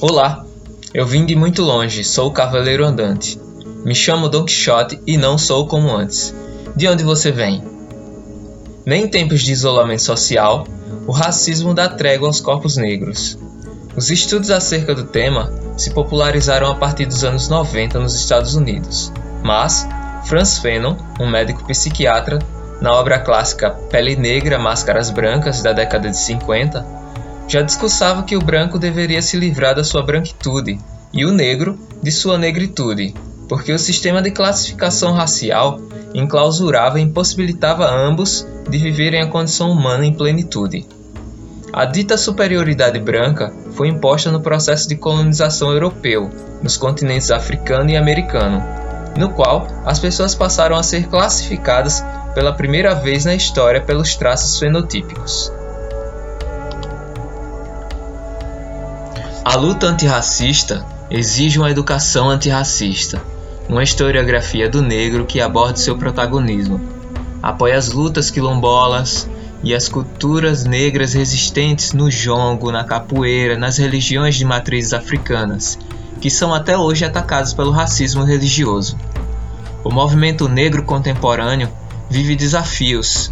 Olá, eu vim de muito longe, sou o Cavaleiro Andante. Me chamo Don Quixote e não sou como antes. De onde você vem? Nem em tempos de isolamento social, o racismo dá trégua aos corpos negros. Os estudos acerca do tema se popularizaram a partir dos anos 90 nos Estados Unidos, mas Franz Fanon, um médico psiquiatra, na obra clássica Pele Negra, Máscaras Brancas, da década de 50, já discursava que o branco deveria se livrar da sua branquitude e o negro de sua negritude, porque o sistema de classificação racial enclausurava e impossibilitava ambos de viverem a condição humana em plenitude. A dita superioridade branca foi imposta no processo de colonização europeu, nos continentes africano e americano, no qual as pessoas passaram a ser classificadas pela primeira vez na história pelos traços fenotípicos. A luta antirracista exige uma educação antirracista, uma historiografia do negro que aborde seu protagonismo, apoia as lutas quilombolas e as culturas negras resistentes no jongo, na capoeira, nas religiões de matrizes africanas, que são até hoje atacadas pelo racismo religioso. O movimento negro contemporâneo vive desafios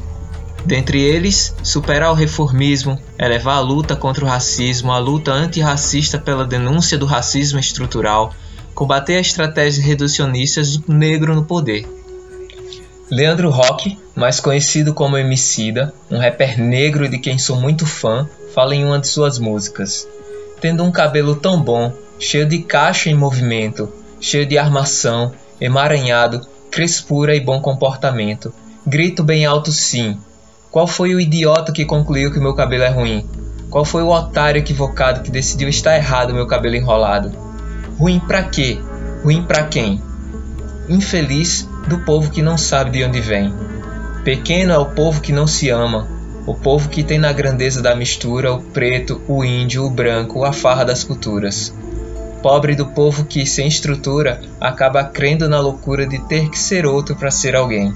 Dentre eles, superar o reformismo, elevar a luta contra o racismo, a luta antirracista pela denúncia do racismo estrutural, combater as estratégias reducionistas do negro no poder. Leandro Roque, mais conhecido como Emicida, um rapper negro de quem sou muito fã, fala em uma de suas músicas. Tendo um cabelo tão bom, cheio de caixa em movimento, cheio de armação, emaranhado, crespura e bom comportamento, grito bem alto sim, qual foi o idiota que concluiu que meu cabelo é ruim? Qual foi o otário equivocado que decidiu estar errado meu cabelo enrolado? Ruim pra quê? Ruim pra quem? Infeliz do povo que não sabe de onde vem. Pequeno é o povo que não se ama, o povo que tem na grandeza da mistura o preto, o índio, o branco, a farra das culturas. Pobre do povo que, sem estrutura, acaba crendo na loucura de ter que ser outro para ser alguém.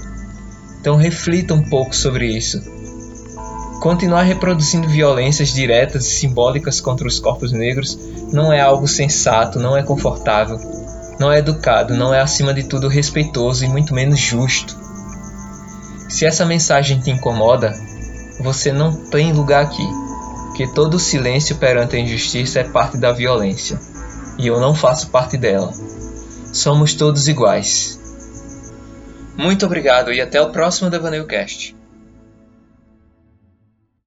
Então reflita um pouco sobre isso. Continuar reproduzindo violências diretas e simbólicas contra os corpos negros não é algo sensato, não é confortável, não é educado, não é acima de tudo respeitoso e muito menos justo. Se essa mensagem te incomoda, você não tem lugar aqui, porque todo silêncio perante a injustiça é parte da violência, e eu não faço parte dela. Somos todos iguais. Muito obrigado e até o próximo Devaneio Cast.